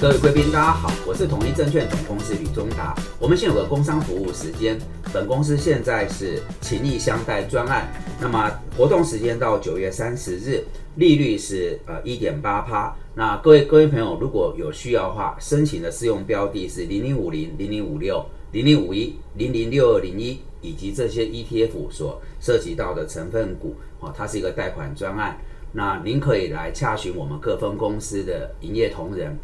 各位贵宾，大家好，我是统一证券总公司吕中达。我们现有个工商服务时间，本公司现在是情谊相待专案，那么活动时间到九月三十日，利率是呃一点八趴。那各位各位朋友，如果有需要的话，申请的适用标的是零零五零、零零五六、零零五一、零零六二零一，以及这些 ETF 所涉及到的成分股，哦，它是一个贷款专案。那您可以来洽询我们各分公司的营业同仁。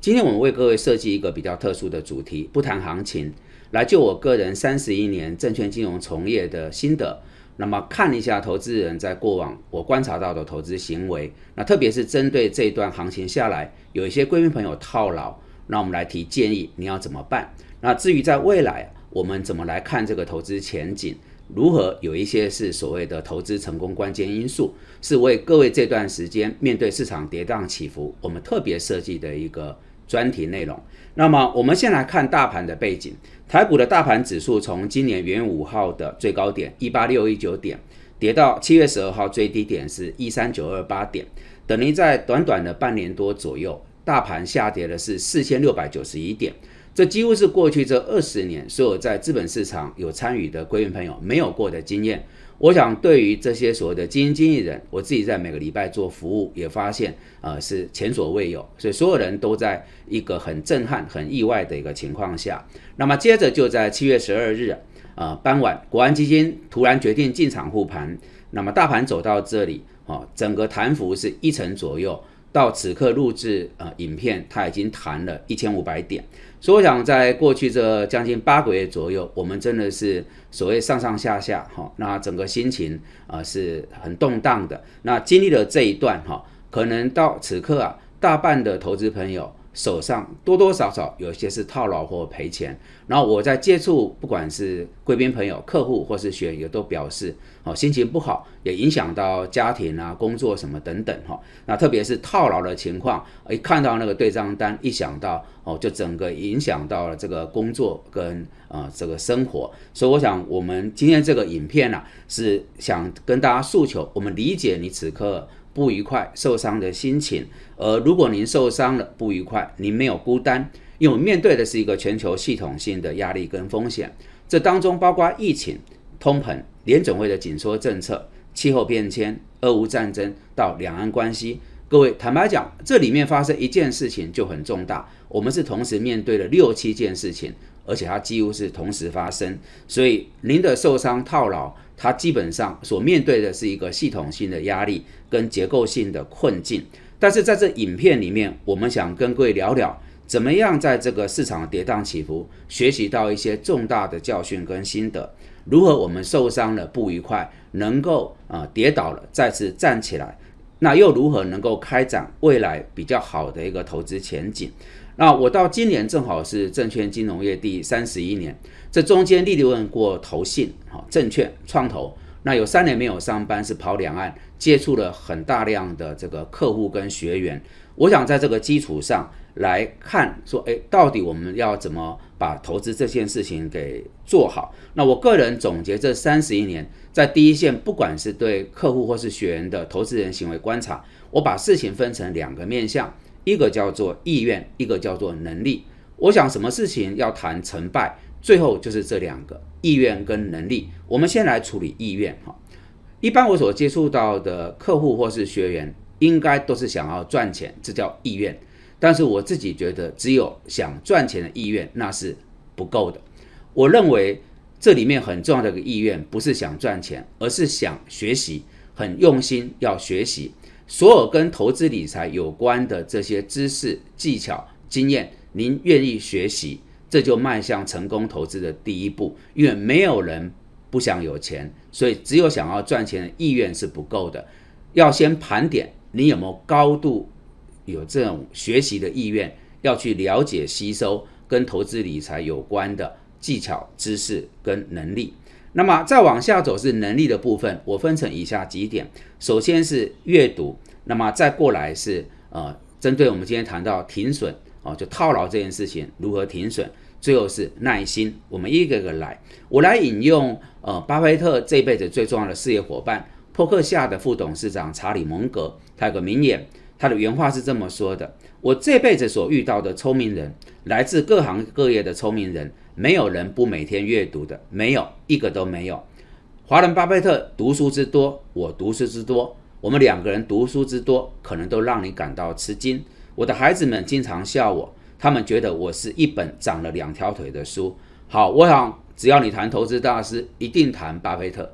今天我们为各位设计一个比较特殊的主题，不谈行情，来就我个人三十一年证券金融从业的心得，那么看一下投资人在过往我观察到的投资行为，那特别是针对这一段行情下来，有一些贵宾朋友套牢，那我们来提建议，你要怎么办？那至于在未来，我们怎么来看这个投资前景？如何有一些是所谓的投资成功关键因素，是为各位这段时间面对市场跌宕起伏，我们特别设计的一个。专题内容。那么，我们先来看大盘的背景。台股的大盘指数从今年元月五号的最高点一八六一九点，跌到七月十二号最低点是一三九二八点，等于在短短的半年多左右，大盘下跌的是四千六百九十一点。这几乎是过去这二十年所有在资本市场有参与的归员朋友没有过的经验。我想，对于这些所谓的基金经理人，我自己在每个礼拜做服务，也发现，呃，是前所未有，所以所有人都在一个很震撼、很意外的一个情况下。那么，接着就在七月十二日，呃，傍晚，国安基金突然决定进场护盘，那么大盘走到这里，哦，整个弹幅是一成左右。到此刻录制呃影片，它已经弹了一千五百点，所以我想在过去这将近八个月左右，我们真的是所谓上上下下哈，那整个心情啊是很动荡的。那经历了这一段哈，可能到此刻啊，大半的投资朋友。手上多多少少有些是套牢或赔钱，然后我在接触，不管是贵宾朋友、客户或是学员，都表示哦心情不好，也影响到家庭啊、工作什么等等哈。那特别是套牢的情况，一看到那个对账单，一想到哦，就整个影响到了这个工作跟呃这个生活。所以我想，我们今天这个影片呢，是想跟大家诉求，我们理解你此刻。不愉快、受伤的心情，而如果您受伤了、不愉快，您没有孤单，因为面对的是一个全球系统性的压力跟风险，这当中包括疫情、通膨、联准会的紧缩政策、气候变迁、俄乌战争到两岸关系。各位坦白讲，这里面发生一件事情就很重大，我们是同时面对了六七件事情，而且它几乎是同时发生，所以您的受伤套牢。它基本上所面对的是一个系统性的压力跟结构性的困境，但是在这影片里面，我们想跟各位聊聊，怎么样在这个市场跌宕起伏，学习到一些重大的教训跟心得，如何我们受伤了不愉快，能够啊跌倒了再次站起来，那又如何能够开展未来比较好的一个投资前景？那我到今年正好是证券金融业第三十一年。这中间历练过投信、哈证券、创投，那有三年没有上班，是跑两岸，接触了很大量的这个客户跟学员。我想在这个基础上来看，说，哎，到底我们要怎么把投资这件事情给做好？那我个人总结这三十一年，在第一线，不管是对客户或是学员的投资人行为观察，我把事情分成两个面向，一个叫做意愿，一个叫做能力。我想什么事情要谈成败？最后就是这两个意愿跟能力。我们先来处理意愿哈。一般我所接触到的客户或是学员，应该都是想要赚钱，这叫意愿。但是我自己觉得，只有想赚钱的意愿那是不够的。我认为这里面很重要的一个意愿，不是想赚钱，而是想学习，很用心要学习所有跟投资理财有关的这些知识、技巧、经验，您愿意学习。这就迈向成功投资的第一步，因为没有人不想有钱，所以只有想要赚钱的意愿是不够的。要先盘点你有没有高度有这种学习的意愿，要去了解吸收跟投资理财有关的技巧、知识跟能力。那么再往下走是能力的部分，我分成以下几点：首先是阅读，那么再过来是呃，针对我们今天谈到停损。哦，就套牢这件事情如何停损？最后是耐心，我们一个个来。我来引用呃，巴菲特这辈子最重要的事业伙伴，珀克夏的副董事长查理蒙格，他有个名言：他的原话是这么说的：“我这辈子所遇到的聪明人，来自各行各业的聪明人，没有人不每天阅读的，没有一个都没有。华人巴菲特读书之多，我读书之多，我们两个人读书之多，可能都让你感到吃惊。我的孩子们经常笑我，他们觉得我是一本长了两条腿的书。好，我想只要你谈投资大师，一定谈巴菲特。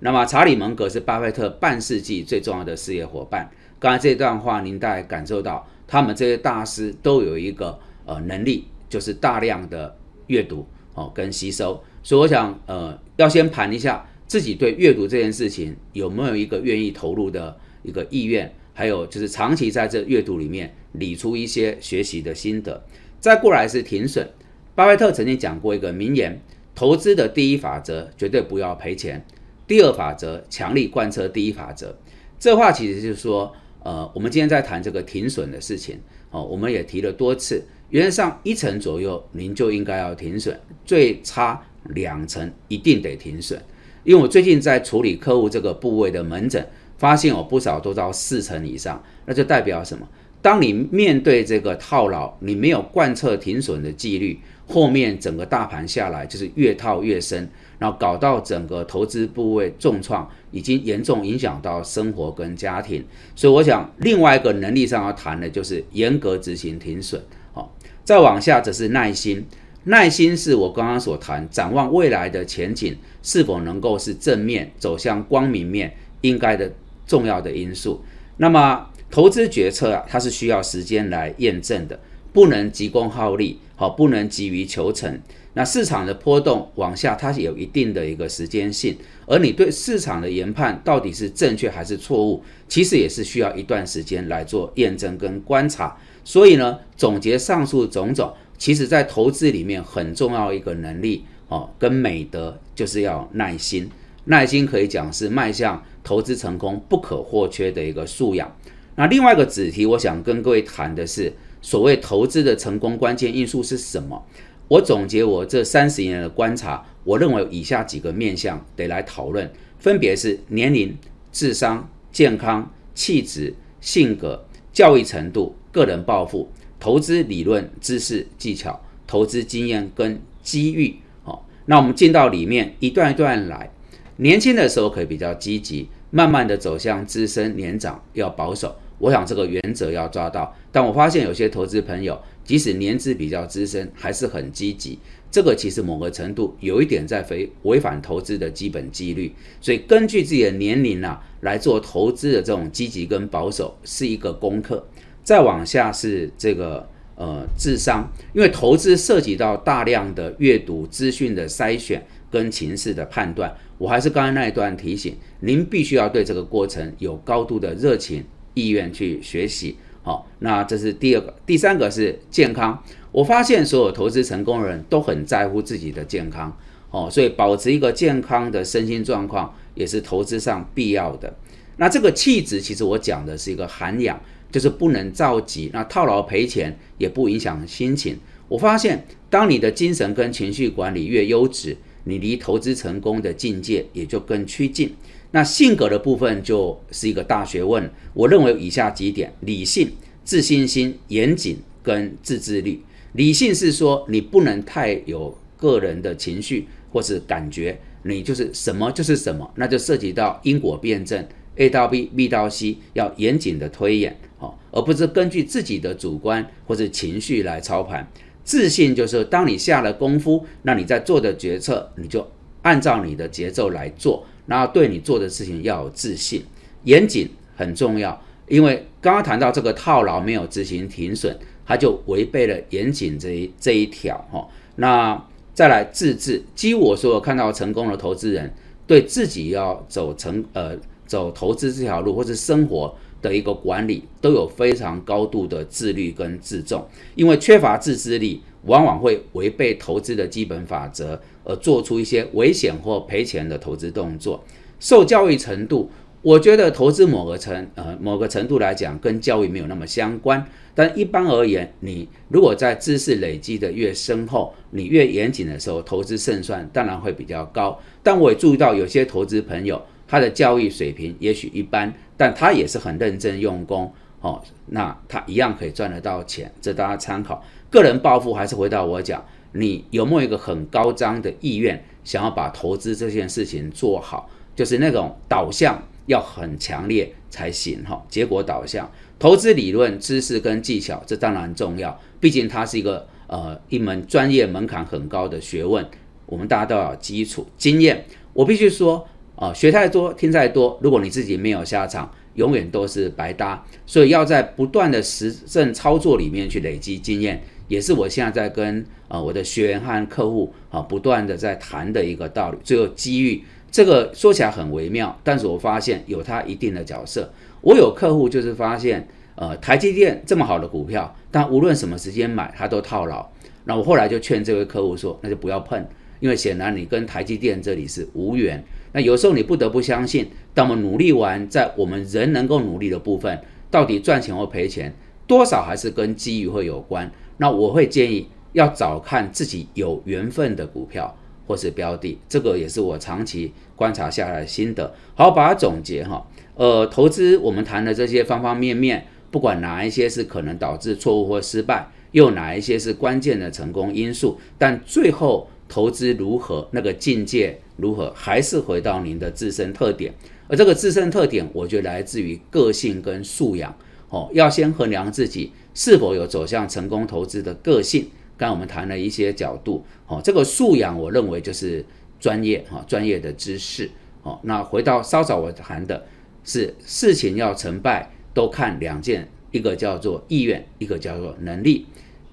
那么查理蒙格是巴菲特半世纪最重要的事业伙伴。”刚才这段话，您大概感受到，他们这些大师都有一个呃能力，就是大量的阅读哦跟吸收。所以我想呃要先盘一下自己对阅读这件事情有没有一个愿意投入的一个意愿，还有就是长期在这阅读里面理出一些学习的心得。再过来是停损。巴菲特曾经讲过一个名言：投资的第一法则绝对不要赔钱，第二法则强力贯彻第一法则。这话其实就是说。呃，我们今天在谈这个停损的事情，哦，我们也提了多次，原则上一成左右您就应该要停损，最差两成一定得停损。因为我最近在处理客户这个部位的门诊，发现有不少都到四成以上，那就代表什么？当你面对这个套牢，你没有贯彻停损的纪律，后面整个大盘下来就是越套越深。然后搞到整个投资部位重创，已经严重影响到生活跟家庭，所以我想另外一个能力上要谈的就是严格执行停损。好，再往下则是耐心，耐心是我刚刚所谈展望未来的前景是否能够是正面走向光明面应该的重要的因素。那么投资决策啊，它是需要时间来验证的，不能急功好利，好，不能急于求成。那市场的波动往下，它是有一定的一个时间性，而你对市场的研判到底是正确还是错误，其实也是需要一段时间来做验证跟观察。所以呢，总结上述种种，其实在投资里面很重要一个能力哦，跟美德就是要耐心。耐心可以讲是迈向投资成功不可或缺的一个素养。那另外一个子题，我想跟各位谈的是，所谓投资的成功关键因素是什么？我总结我这三十年的观察，我认为以下几个面向得来讨论，分别是年龄、智商、健康、气质、性格、教育程度、个人抱负、投资理论知识技巧、投资经验跟机遇。好，那我们进到里面一段一段来。年轻的时候可以比较积极，慢慢的走向资深年长要保守。我想这个原则要抓到。但我发现有些投资朋友。即使年资比较资深，还是很积极。这个其实某个程度有一点在违违反投资的基本纪律。所以根据自己的年龄啊来做投资的这种积极跟保守是一个功课。再往下是这个呃智商，因为投资涉及到大量的阅读资讯的筛选跟情势的判断。我还是刚才那一段提醒，您必须要对这个过程有高度的热情意愿去学习。好，那这是第二个，第三个是健康。我发现所有投资成功的人都很在乎自己的健康，哦，所以保持一个健康的身心状况也是投资上必要的。那这个气质，其实我讲的是一个涵养，就是不能着急，那套牢赔钱也不影响心情。我发现，当你的精神跟情绪管理越优质，你离投资成功的境界也就更趋近。那性格的部分就是一个大学问。我认为以下几点：理性、自信心、严谨跟自制力。理性是说你不能太有个人的情绪或是感觉，你就是什么就是什么，那就涉及到因果辩证，A 到 B，B 到 C，要严谨的推演，好，而不是根据自己的主观或者情绪来操盘。自信就是当你下了功夫，那你在做的决策，你就按照你的节奏来做。然后对你做的事情要有自信，严谨很重要，因为刚刚谈到这个套牢没有执行停损，它就违背了严谨这一这一条哈。那再来自制，几乎我说看到成功的投资人，对自己要走成呃走投资这条路或者生活的一个管理，都有非常高度的自律跟自重，因为缺乏自制力。往往会违背投资的基本法则，而做出一些危险或赔钱的投资动作。受教育程度，我觉得投资某个程呃某个程度来讲，跟教育没有那么相关。但一般而言，你如果在知识累积的越深厚，你越严谨的时候，投资胜算当然会比较高。但我也注意到有些投资朋友，他的教育水平也许一般，但他也是很认真用功。哦，那他一样可以赚得到钱，这大家参考。个人暴富还是回到我讲，你有没有一个很高张的意愿，想要把投资这件事情做好，就是那种导向要很强烈才行哈。结果导向，投资理论知识跟技巧，这当然重要，毕竟它是一个呃一门专业门槛很高的学问，我们大家都要基础经验。我必须说啊，学太多听再多，如果你自己没有下场。永远都是白搭，所以要在不断的实证操作里面去累积经验，也是我现在在跟啊我的学员和客户啊不断的在谈的一个道理。最后机遇这个说起来很微妙，但是我发现有它一定的角色。我有客户就是发现，呃，台积电这么好的股票，但无论什么时间买，它都套牢。那我后来就劝这位客户说，那就不要碰，因为显然你跟台积电这里是无缘。那有时候你不得不相信，当我们努力完，在我们人能够努力的部分，到底赚钱或赔钱，多少还是跟机遇会有关。那我会建议要找看自己有缘分的股票或是标的，这个也是我长期观察下来的心得。好，把它总结哈。呃，投资我们谈的这些方方面面，不管哪一些是可能导致错误或失败，又哪一些是关键的成功因素，但最后。投资如何，那个境界如何，还是回到您的自身特点。而这个自身特点，我觉得来自于个性跟素养。哦，要先衡量自己是否有走向成功投资的个性。刚我们谈了一些角度。哦，这个素养，我认为就是专业哈，专业的知识。哦，那回到稍早我谈的是事情要成败，都看两件，一个叫做意愿，一个叫做能力。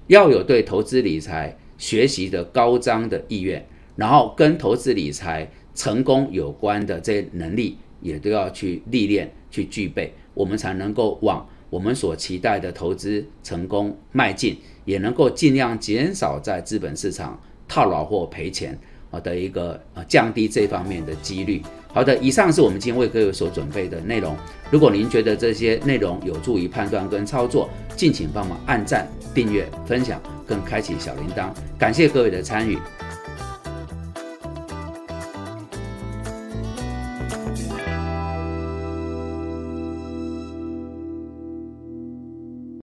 要有对投资理财。学习的高涨的意愿，然后跟投资理财成功有关的这些能力，也都要去历练、去具备，我们才能够往我们所期待的投资成功迈进，也能够尽量减少在资本市场套牢或赔钱啊的一个呃降低这方面的几率。好的，以上是我们今天为各位所准备的内容。如果您觉得这些内容有助于判断跟操作，敬请帮忙按赞、订阅、分享。更开启小铃铛，感谢各位的参与。